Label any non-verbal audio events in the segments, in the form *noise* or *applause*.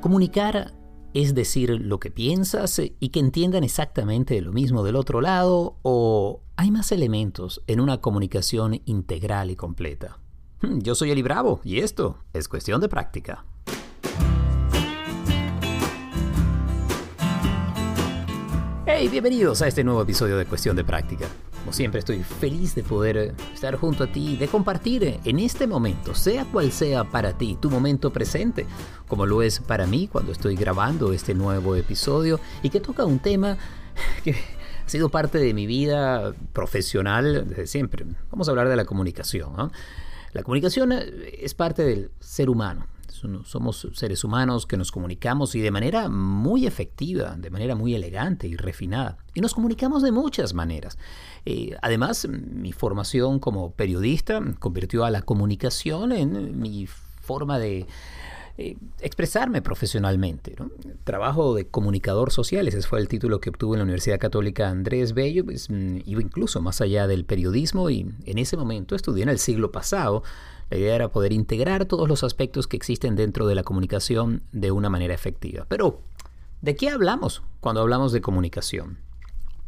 Comunicar es decir lo que piensas y que entiendan exactamente lo mismo del otro lado o hay más elementos en una comunicación integral y completa. Yo soy Eli Bravo y esto es cuestión de práctica. Hey, bienvenidos a este nuevo episodio de Cuestión de Práctica. Como siempre estoy feliz de poder estar junto a ti, de compartir en este momento, sea cual sea para ti, tu momento presente, como lo es para mí cuando estoy grabando este nuevo episodio y que toca un tema que ha sido parte de mi vida profesional desde siempre. Vamos a hablar de la comunicación. La comunicación es parte del ser humano somos seres humanos que nos comunicamos y de manera muy efectiva, de manera muy elegante y refinada. Y nos comunicamos de muchas maneras. Eh, además, mi formación como periodista convirtió a la comunicación en mi forma de eh, expresarme profesionalmente. Trabajo de comunicador social, ese fue el título que obtuve en la Universidad Católica Andrés Bello, pues, mm, iba incluso más allá del periodismo y en ese momento estudié en el siglo pasado la idea era poder integrar todos los aspectos que existen dentro de la comunicación de una manera efectiva. Pero, ¿de qué hablamos cuando hablamos de comunicación?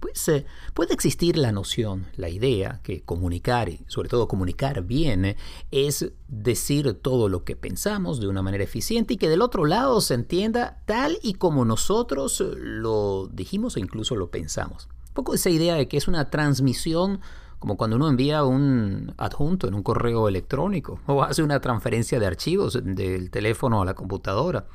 Pues eh, puede existir la noción, la idea, que comunicar, y sobre todo comunicar bien, es decir todo lo que pensamos de una manera eficiente y que del otro lado se entienda tal y como nosotros lo dijimos e incluso lo pensamos. Un poco esa idea de que es una transmisión como cuando uno envía un adjunto en un correo electrónico *laughs* o hace una transferencia de archivos del teléfono a la computadora.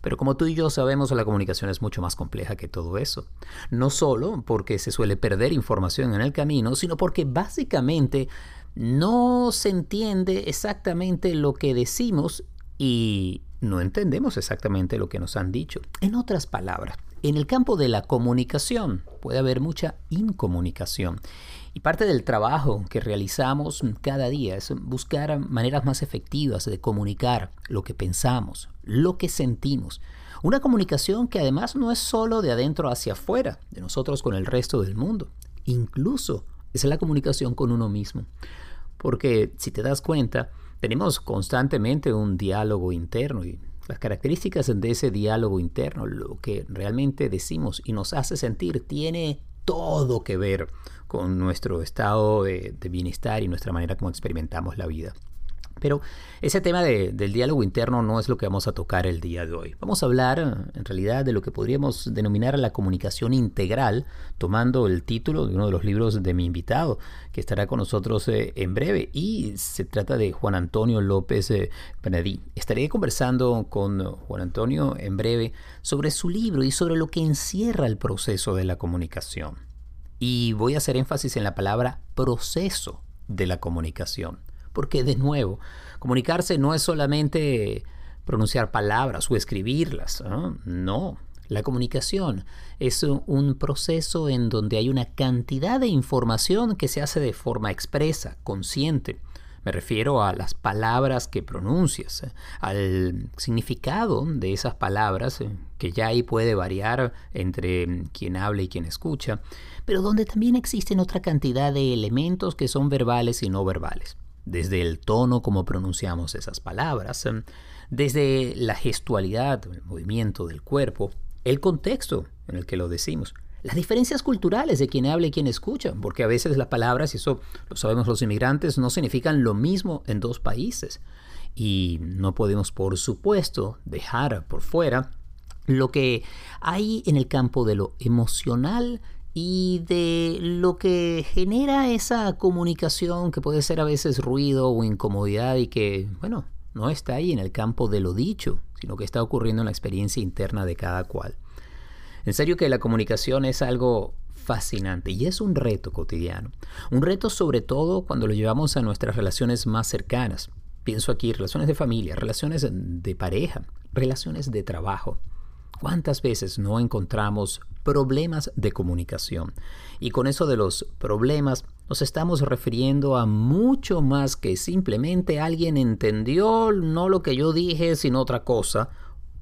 Pero como tú y yo sabemos, la comunicación es mucho más compleja que todo eso. No solo porque se suele perder información en el camino, sino porque básicamente no se entiende exactamente lo que decimos y no entendemos exactamente lo que nos han dicho. En otras palabras, en el campo de la comunicación puede haber mucha incomunicación. Y parte del trabajo que realizamos cada día es buscar maneras más efectivas de comunicar lo que pensamos, lo que sentimos. Una comunicación que además no es solo de adentro hacia afuera, de nosotros con el resto del mundo. Incluso es la comunicación con uno mismo. Porque si te das cuenta, tenemos constantemente un diálogo interno y las características de ese diálogo interno, lo que realmente decimos y nos hace sentir, tiene todo que ver con nuestro estado de, bienestar y nuestra manera como experimentamos la vida. Pero ese tema del diálogo interno no es lo que vamos a tocar el día de hoy. Vamos a hablar en realidad de lo que podríamos denominar la comunicación integral, tomando el título de uno de los libros de mi invitado, que estará con nosotros eh, en breve. Y se trata de Juan Antonio López eh. Estaré conversando con Juan Antonio en breve sobre su libro y sobre lo que encierra el proceso de la comunicación. Y voy a hacer énfasis en la palabra proceso de la comunicación. Porque de nuevo, comunicarse no es solamente pronunciar palabras o escribirlas. No, la comunicación es un proceso en donde hay una cantidad de información que se hace de forma expresa, consciente. Me refiero a las palabras que pronuncias, al significado de esas palabras, eh, que ya ahí puede variar entre quien habla y quien escucha, pero donde también existen otra cantidad de elementos que son verbales y no verbales. Desde el tono como pronunciamos esas palabras, eh, desde la gestualidad, el movimiento del cuerpo, el contexto en el que lo decimos, las diferencias culturales de quien habla y quien escucha, porque a veces las palabras, y eso lo sabemos los inmigrantes, no significan lo mismo en dos países. Y no podemos, por supuesto, dejar por fuera lo que hay en el campo de lo emocional y de lo que genera esa comunicación que puede ser a veces ruido o incomodidad y que, bueno, no está ahí en el campo de lo dicho, sino que está ocurriendo en la experiencia interna de cada cual. En serio que la comunicación es algo fascinante y es un reto cotidiano. Un reto sobre todo cuando lo llevamos a nuestras relaciones más cercanas. Pienso aquí relaciones de familia, relaciones de pareja, relaciones de trabajo. ¿Cuántas veces no encontramos problemas de comunicación? Y con eso de los problemas nos estamos refiriendo a mucho más que simplemente alguien entendió no lo que yo dije, sino otra cosa,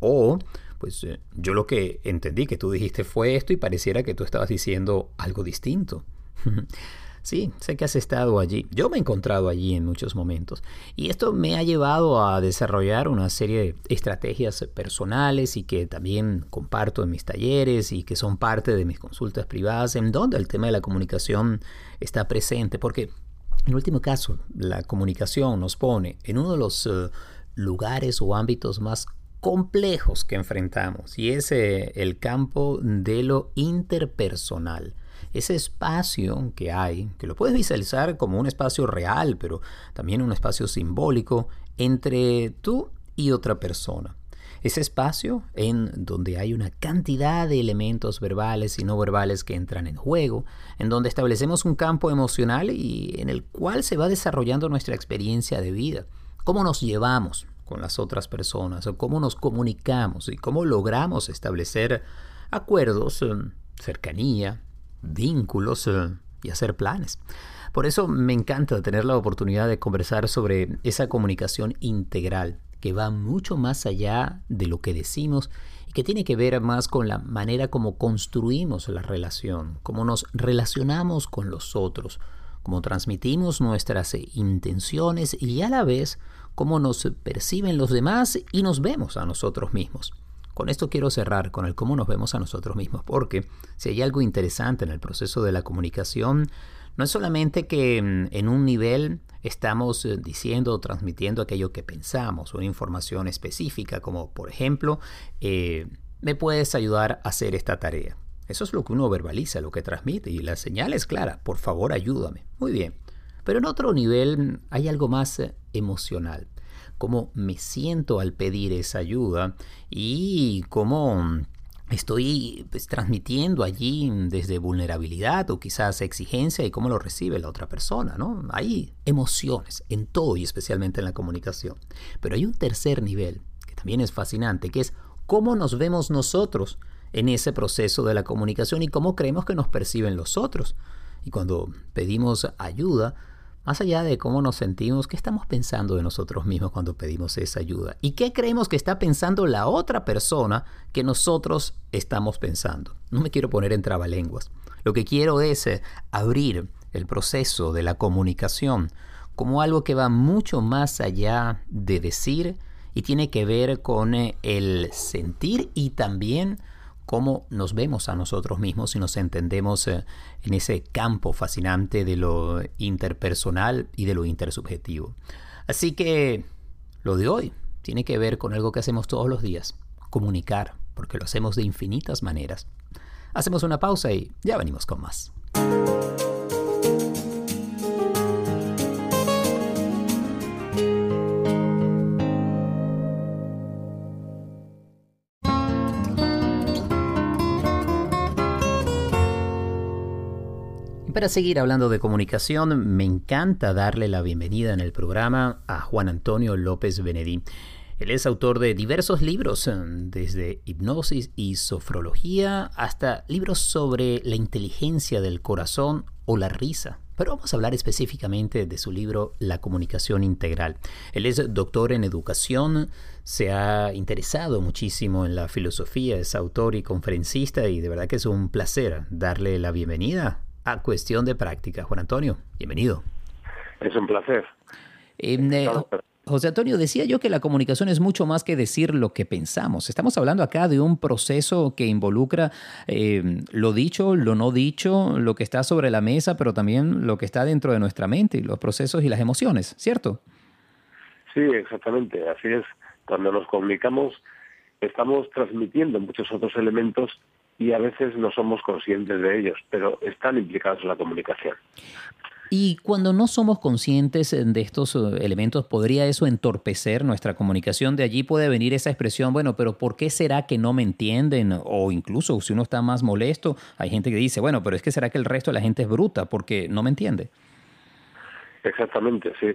o pues eh, yo lo que entendí que tú dijiste fue esto y pareciera que tú estabas diciendo algo distinto. *laughs* Sí, sé que has estado allí. Yo me he encontrado allí en muchos momentos. Y esto me ha llevado a desarrollar una serie de estrategias personales y que también comparto en mis talleres y que son parte de mis consultas privadas, en donde el tema de la comunicación está presente. Porque, en último caso, la comunicación nos pone en uno de los eh, lugares o ámbitos más complejos que enfrentamos y es eh, el campo de lo interpersonal ese espacio que hay, que lo puedes visualizar como un espacio real, pero también un espacio simbólico entre tú y otra persona. Ese espacio en donde hay una cantidad de elementos verbales y no verbales que entran en juego, en donde establecemos un campo emocional y en el cual se va desarrollando nuestra experiencia de vida. Cómo nos llevamos con las otras personas, o cómo nos comunicamos y cómo logramos establecer acuerdos, eh, cercanía, vínculos eh, y hacer planes. Por eso me encanta tener la oportunidad de conversar sobre esa comunicación integral que va mucho más allá de lo que decimos y que tiene que ver más con la manera como construimos la relación, cómo nos relacionamos con los otros, cómo transmitimos nuestras intenciones y a la vez cómo nos perciben los demás y nos vemos a nosotros mismos. Con esto quiero cerrar con el cómo nos vemos a nosotros mismos, porque si hay algo interesante en el proceso de la comunicación, no es solamente que mm, en un nivel estamos eh, diciendo o transmitiendo aquello que pensamos, una información específica, como por ejemplo, eh, me puedes ayudar a hacer esta tarea. Eso es lo que uno verbaliza, lo que transmite, y la señal es clara, por favor ayúdame. Muy bien. Pero en otro nivel mm, hay algo más eh, emocional cómo me siento al pedir esa ayuda y cómo estoy pues, transmitiendo allí desde vulnerabilidad o quizás exigencia y cómo lo recibe la otra persona, ¿no? Hay emociones en todo y especialmente en la comunicación. Pero hay un tercer nivel que también es fascinante, que es cómo nos vemos nosotros en ese proceso de la comunicación y cómo creemos que nos perciben los otros. Y cuando pedimos ayuda, más allá de cómo nos sentimos, ¿qué estamos pensando de nosotros mismos cuando pedimos esa ayuda? ¿Y qué creemos que está pensando la otra persona que nosotros estamos pensando? No me quiero poner en trabalenguas. Lo que quiero es eh, abrir el proceso de la comunicación como algo que va mucho más allá de decir y tiene que ver con eh, el sentir y también cómo nos vemos a nosotros mismos y nos entendemos eh, en ese campo fascinante de lo interpersonal y de lo intersubjetivo. Así que lo de hoy tiene que ver con algo que hacemos todos los días, comunicar, porque lo hacemos de infinitas maneras. Hacemos una pausa y ya venimos con más. Para seguir hablando de comunicación, me encanta darle la bienvenida en el programa a Juan Antonio López Benedí. Él es autor de diversos libros, desde hipnosis y sofrología hasta libros sobre la inteligencia del corazón o la risa. Pero vamos a hablar específicamente de su libro La comunicación integral. Él es doctor en educación, se ha interesado muchísimo en la filosofía, es autor y conferencista y de verdad que es un placer darle la bienvenida a Cuestión de Práctica. Juan Antonio, bienvenido. Es un placer. Em, eh, José Antonio, decía yo que la comunicación es mucho más que decir lo que pensamos. Estamos hablando acá de un proceso que involucra em, lo dicho, lo no dicho, lo que está sobre la mesa, pero también lo que está dentro de nuestra mente, los procesos y las emociones, ¿cierto? Sí, exactamente. Así es. Cuando nos comunicamos, estamos transmitiendo muchos otros elementos y a veces no somos conscientes de ellos, pero están implicados en la comunicación. Y cuando no somos conscientes de estos eh, elementos, ¿podría eso entorpecer nuestra comunicación? De allí puede venir esa expresión, bueno, pero ¿por qué será que no me entienden? O incluso si uno está más molesto, hay gente que dice, bueno, pero es que será que el resto de la gente es bruta porque no me entiende. Exactamente, sí.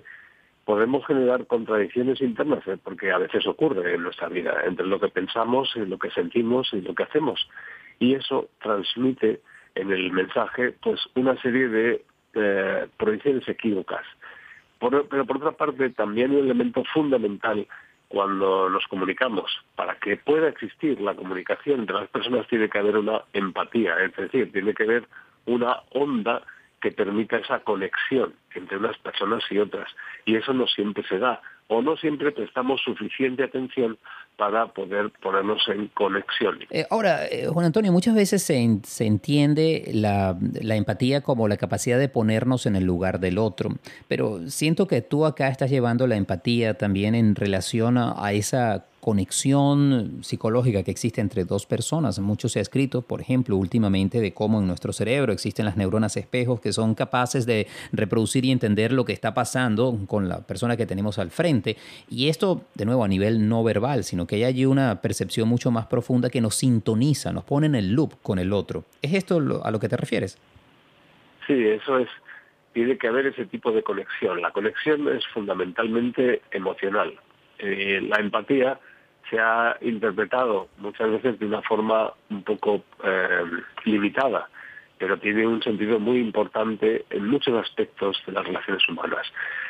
Podemos generar contradicciones internas, eh, porque a veces ocurre en nuestra vida, entre lo que pensamos, lo que sentimos y lo que hacemos y eso transmite en el mensaje pues una serie de eh, proyecciones equívocas. pero por otra parte también un elemento fundamental cuando nos comunicamos. Para que pueda existir la comunicación entre las personas tiene que haber una empatía, es decir, tiene que haber una onda que permita esa conexión entre unas personas y otras. Y eso no siempre se da, o no siempre prestamos suficiente atención para poder ponernos en conexión. Eh, ahora, eh, Juan Antonio, muchas veces se, se entiende la, la, empatía como la capacidad de ponernos en el lugar del otro, pero siento que tú acá estás llevando la empatía también en relación a esa conexión psicológica que existe entre dos personas. Mucho se ha escrito, por ejemplo, últimamente de cómo en nuestro cerebro existen las neuronas espejos que son capaces de reproducir y entender lo que está pasando con la persona que tenemos al frente. Y esto, de nuevo, a nivel no verbal, sino que hay allí una percepción mucho más profunda que nos sintoniza, nos pone en el loop con el otro. ¿Es esto a lo que te refieres? Sí, eso es. Tiene que haber ese tipo de conexión. La conexión es fundamentalmente emocional. Eh, la empatía se ha interpretado muchas veces de una forma un poco eh, limitada, pero tiene un sentido muy importante en muchos aspectos de las relaciones humanas.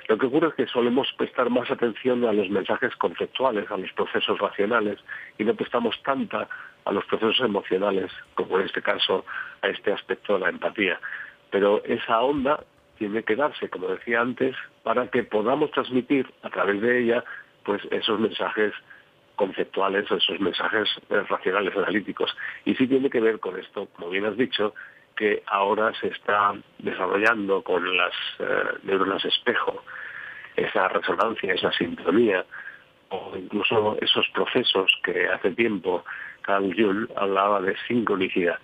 Lo que ocurre es que solemos prestar más atención a los mensajes conceptuales, a los procesos racionales, y no prestamos tanta a los procesos emocionales, como en este caso a este aspecto de la empatía. Pero esa onda tiene que darse, como decía antes, para que podamos transmitir a través de ella pues esos mensajes conceptuales o esos mensajes eh, racionales analíticos. Y sí tiene que ver con esto, como bien has dicho, que ahora se está desarrollando con las eh, neuronas espejo, esa resonancia, esa sintonía, o incluso esos procesos que hace tiempo Carl Jung hablaba de sincronicidad.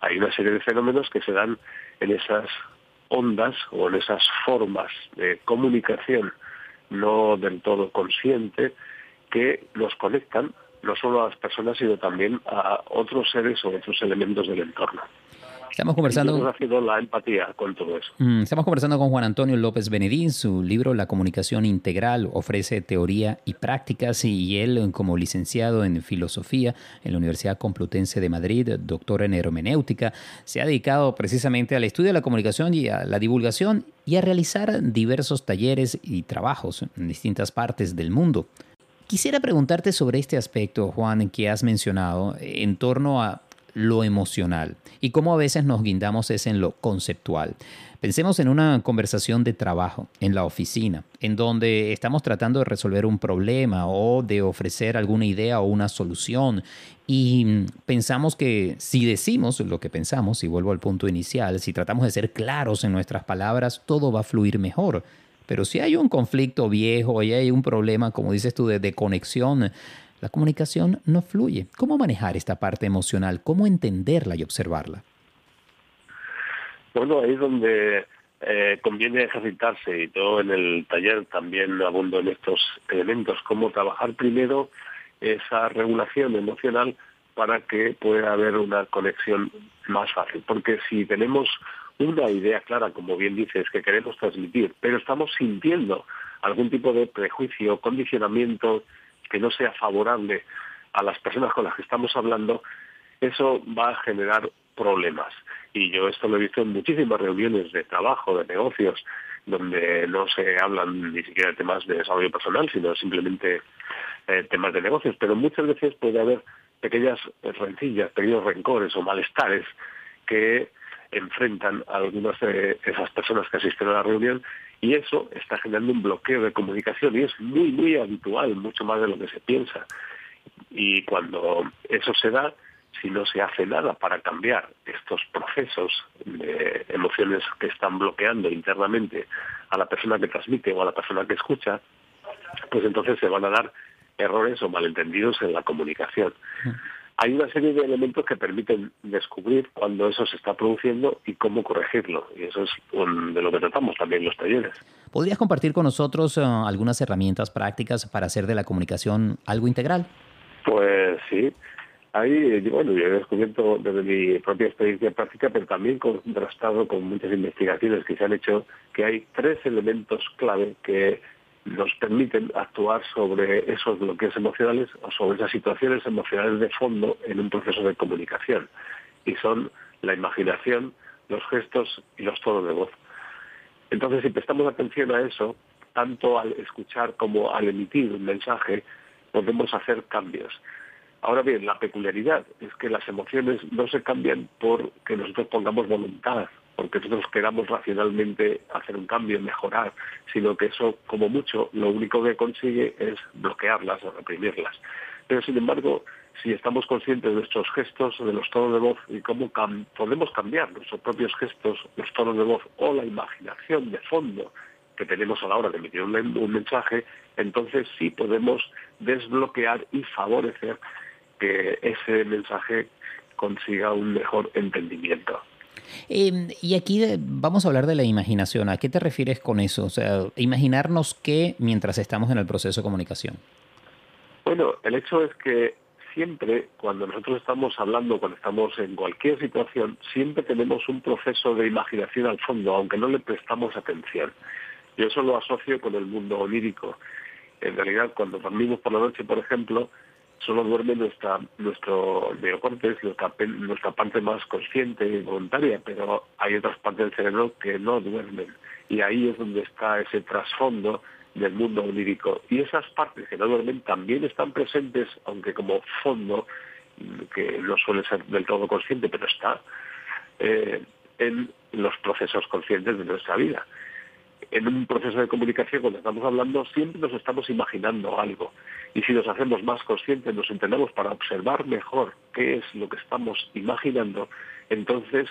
Hay una serie de fenómenos que se dan en esas ondas o en esas formas de comunicación no del todo consciente, que nos conectan no solo a las personas, sino también a otros seres o otros elementos del entorno. Estamos conversando. haciendo la empatía con todo eso. Mm, estamos conversando con Juan Antonio López Benedín. Su libro La comunicación integral ofrece teoría y prácticas y él, como licenciado en filosofía en la Universidad Complutense de Madrid, doctor en hermenéutica, se ha dedicado precisamente al estudio de la comunicación y a la divulgación y a realizar diversos talleres y trabajos en distintas partes del mundo. Quisiera preguntarte sobre este aspecto, Juan, que has mencionado en torno a lo emocional y cómo a veces nos guindamos es en lo conceptual. Pensemos en una conversación de trabajo en la oficina, en donde estamos tratando de resolver un problema o de ofrecer alguna idea o una solución y pensamos que si decimos lo que pensamos, y vuelvo al punto inicial, si tratamos de ser claros en nuestras palabras, todo va a fluir mejor. Pero si hay un conflicto viejo y hay un problema, como dices tú, de, de conexión, la comunicación no fluye. ¿Cómo manejar esta parte emocional? ¿Cómo entenderla y observarla? Bueno, ahí es donde eh, conviene ejercitarse y todo en el taller también abundo en estos elementos, cómo trabajar primero esa regulación emocional para que pueda haber una conexión más fácil. Porque si tenemos una idea clara, como bien dices, que queremos transmitir, pero estamos sintiendo algún tipo de prejuicio, condicionamiento, que no sea favorable a las personas con las que estamos hablando, eso va a generar problemas. Y yo esto lo he visto en muchísimas reuniones de trabajo, de negocios, donde no se hablan ni siquiera de temas de desarrollo personal, sino simplemente eh, temas de negocios. Pero muchas veces puede haber pequeñas rencillas, pequeños rencores o malestares que enfrentan a algunas de esas personas que asisten a la reunión y eso está generando un bloqueo de comunicación y es muy, muy habitual, mucho más de lo que se piensa. Y cuando eso se da, si no se hace nada para cambiar estos procesos de emociones que están bloqueando internamente a la persona que transmite o a la persona que escucha, pues entonces se van a dar errores o malentendidos en la comunicación hay una serie de elementos que permiten descubrir cuando eso se está produciendo y cómo corregirlo. Y eso es de lo que tratamos también en los talleres. ¿Podrías compartir con nosotros eh, algunas herramientas prácticas para hacer de la comunicación algo integral? Pues sí. Ahí, bueno, yo he descubierto desde mi propia experiencia práctica, pero también contrastado con muchas investigaciones que se han hecho, que hay tres elementos clave que nos permiten actuar sobre esos bloqueos emocionales o sobre esas situaciones emocionales de fondo en un proceso de comunicación. Y son la imaginación, los gestos y los tonos de voz. Entonces, si prestamos atención a eso, tanto al escuchar como al emitir un mensaje, podemos hacer cambios. Ahora bien, la peculiaridad es que las emociones no se cambian porque nosotros pongamos voluntad porque nosotros queramos racionalmente hacer un cambio, mejorar, sino que eso, como mucho, lo único que consigue es bloquearlas o reprimirlas. Pero, sin embargo, si estamos conscientes de nuestros gestos, de los tonos de voz y cómo podemos cambiar nuestros propios gestos, los tonos de voz o la imaginación de fondo que tenemos a la hora de emitir un mensaje, entonces sí podemos desbloquear y favorecer que ese mensaje consiga un mejor entendimiento. Em, y aquí vamos a hablar de la imaginación. ¿A qué te refieres con eso? O sea, imaginarnos qué mientras estamos en el proceso de comunicación. Bueno, el hecho es que siempre, cuando nosotros estamos hablando, cuando estamos en cualquier situación, siempre tenemos un proceso de imaginación al fondo, aunque no le prestamos atención. Yo eso lo asocio con el mundo onírico. En realidad, cuando dormimos por la noche, por ejemplo, solo duerme nuestra, nuestro neocortes, nuestra, nuestra parte más consciente y voluntaria, pero hay otras partes del cerebro que no duermen. Y ahí es donde está ese trasfondo del mundo onírico. Y esas partes que no duermen también están presentes, aunque como fondo, que no suele ser del todo consciente, pero está, eh, en los procesos conscientes de nuestra vida en un proceso de comunicación, cuando estamos hablando, siempre nos estamos imaginando algo. Y si nos hacemos más conscientes, nos entendemos para observar mejor qué es lo que estamos imaginando, entonces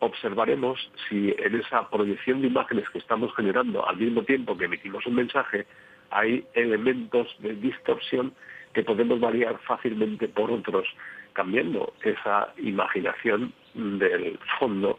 observaremos si en esa proyección de imágenes que estamos generando al mismo tiempo que emitimos un mensaje, hay elementos de distorsión que podemos variar fácilmente por otros, cambiando esa imaginación del fondo,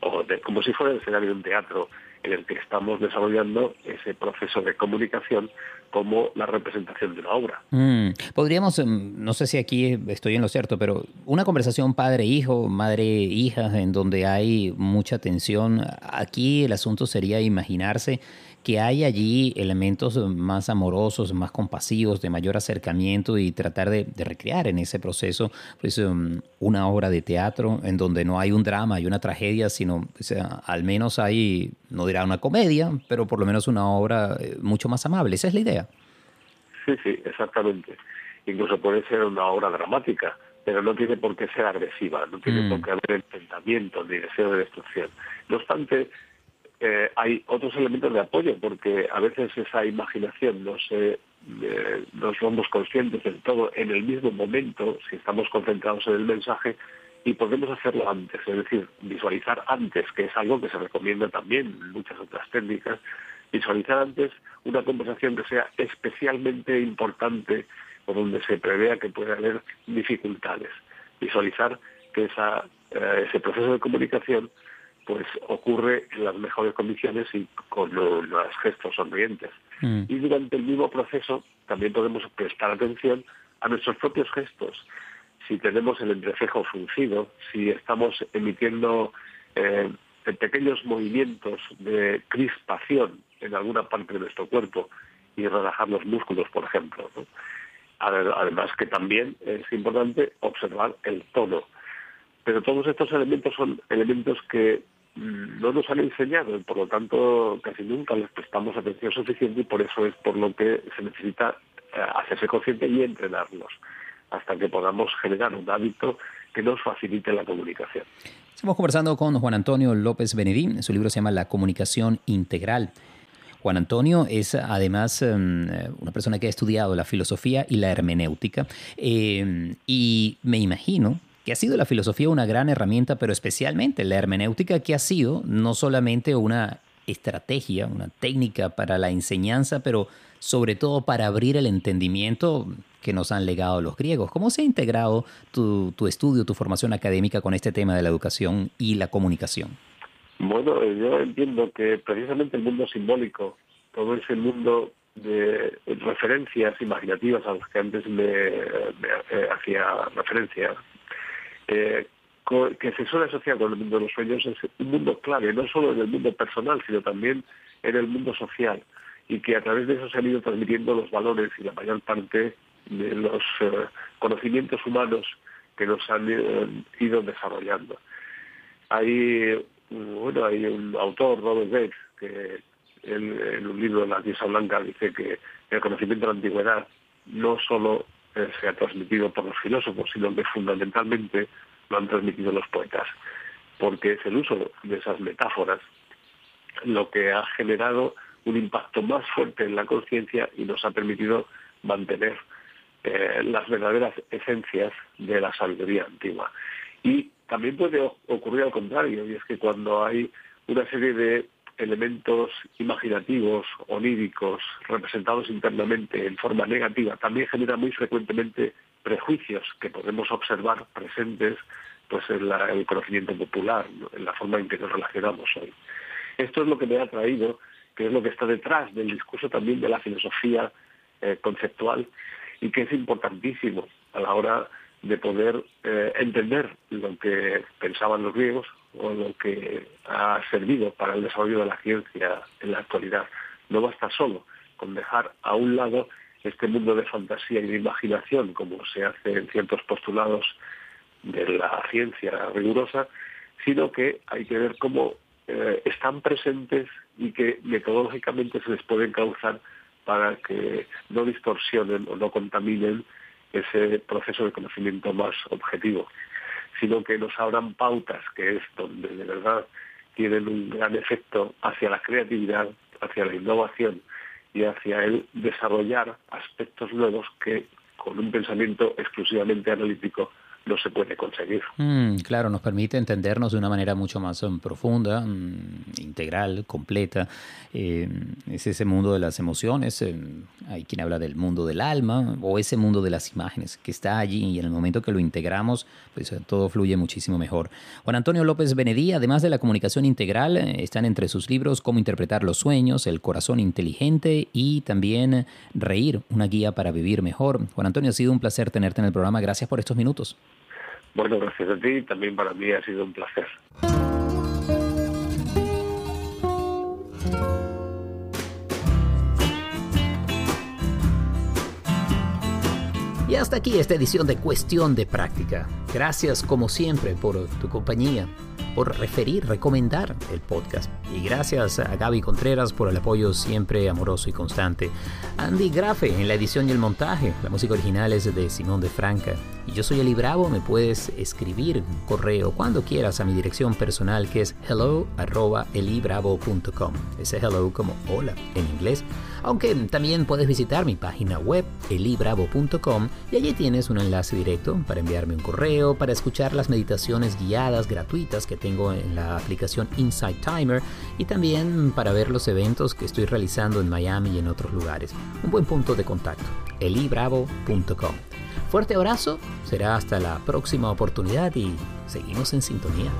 o de, como si fuera el escenario de un teatro, en el que estamos desarrollando ese proceso de comunicación como la representación de una obra. Mm, podríamos, em, no sé si aquí estoy en lo cierto, pero una conversación padre-hijo, madre-hija, en donde hay mucha tensión, aquí el asunto sería imaginarse que hay allí elementos más amorosos, más compasivos, de mayor acercamiento y tratar de, recrear en ese proceso pues, um, una obra de teatro en donde no hay un drama y una tragedia, sino al menos hay, no dirá una comedia, pero por lo menos una obra eh, mucho más amable. Esa es la idea. Sí, sí, exactamente. Incluso puede ser una obra dramática, pero no tiene por qué ser agresiva, no tiene mm. por qué haber enfrentamiento ni deseo de destrucción. No obstante, eh, hay otros elementos de apoyo, porque a veces esa imaginación no se eh, somos conscientes del todo en el mismo momento, si estamos concentrados en el mensaje, y podemos hacerlo antes, es decir, visualizar antes, que es algo que se recomienda también en muchas otras técnicas, visualizar antes una conversación que sea especialmente importante o donde se prevea que puede haber dificultades. Visualizar que esa, eh, ese proceso de comunicación pues ocurre en las mejores condiciones y con los, gestos sonrientes. Mm. Y durante el mismo proceso también podemos prestar atención a nuestros propios gestos. Si tenemos el entrecejo fruncido, si estamos emitiendo eh, pequeños movimientos de crispación en alguna parte de nuestro cuerpo y relajar los músculos, por ejemplo. Además que también es importante observar el tono. Pero todos estos elementos son elementos que no nos han enseñado y por lo tanto casi nunca les prestamos atención suficiente y por eso es por lo que se necesita eh, hacerse consciente y entrenarlos hasta que podamos generar un hábito que nos facilite la comunicación. Estamos conversando con Juan Antonio López Benedín, su libro se llama La comunicación integral. Juan Antonio es además em, una persona que ha estudiado la filosofía y la hermenéutica em, y me imagino que ha sido la filosofía una gran herramienta, pero especialmente la hermenéutica que ha sido no solamente una estrategia, una técnica para la enseñanza, pero sobre todo para abrir el entendimiento que nos han legado los griegos. ¿Cómo se ha integrado tu, estudio, tu formación académica con este tema de la educación y la comunicación? Bueno, yo entiendo que precisamente el mundo simbólico, todo ese mundo de referencias imaginativas a los que antes me, eh, hacía referencia, que se suele asociar con el mundo de los sueños es un mundo clave, no solo en el mundo personal, sino también en el mundo social, y que a través de eso se han ido transmitiendo los valores y la mayor parte de los eh, conocimientos humanos que nos han eh, ido desarrollando. Hay, bueno, hay un autor, Robert Bates, que en un libro de la Diosa Blanca dice que el conocimiento de la antigüedad no solo eh, se ha transmitido por los filósofos, sino que fundamentalmente lo han transmitido los poetas. porque es el uso de esas metáforas lo que ha generado un impacto más fuerte en la conciencia y nos ha permitido mantener eh, las verdaderas esencias de la sabiduría antigua. Y también puede ocurrir al contrario, y es que cuando hay una serie de elementos imaginativos, oníricos, representados internamente en forma negativa, también genera muy frecuentemente prejuicios que podemos observar presentes pues en el conocimiento popular, en la forma en que nos relacionamos hoy. Esto es lo que me ha traído, que es lo que está detrás del discurso también de la filosofía eh, conceptual y que es importantísimo a la hora de poder eh, entender lo que pensaban los griegos o lo que ha servido para el desarrollo de la ciencia en la actualidad. No basta solo con dejar a un lado este mundo de fantasía y de imaginación, como se hace en ciertos postulados de la ciencia rigurosa, sino que hay que ver cómo eh, están presentes y que metodológicamente se les pueden causar para que no distorsionen o no contaminen ese proceso de conocimiento más objetivo, sino que nos abran pautas, que es donde de verdad tienen un gran efecto hacia la creatividad, hacia la innovación y hacia el desarrollar aspectos nuevos que con un pensamiento exclusivamente analítico no se puede conseguir. Mm, claro, nos permite entendernos de una manera mucho más um, profunda, mm, integral, completa. Eh, es ese mundo de las emociones, eh, hay quien habla del mundo del alma o ese mundo de las imágenes que está allí y en el momento que lo integramos, pues eh, todo fluye muchísimo mejor. Juan Antonio López Benedí, además de la comunicación integral, están entre sus libros Cómo interpretar los sueños, El corazón inteligente y también Reír, una guía para vivir mejor. Juan Antonio, ha sido un placer tenerte en el programa. Gracias por estos minutos. Bueno, gracias a ti, también para mí ha sido un placer. Y hasta aquí esta edición de Cuestión de Práctica. Gracias como siempre por tu compañía por referir, recomendar el podcast. Y gracias a Gaby Contreras por el apoyo siempre amoroso y constante. Andy Grafe en la edición y el montaje. La música original es de Simón de Franca. Y yo soy Eli Bravo. Me puedes escribir correo cuando quieras a mi dirección personal que es hello Ese hello como hola en inglés. Aunque también puedes visitar mi página web elibravo.com y allí tienes un enlace directo para enviarme un correo, para escuchar las meditaciones guiadas gratuitas que tengo en la aplicación Insight Timer y también para ver los eventos que estoy realizando en Miami y en otros lugares. Un buen punto de contacto, elibravo.com. Fuerte abrazo, será hasta la próxima oportunidad y seguimos en sintonía.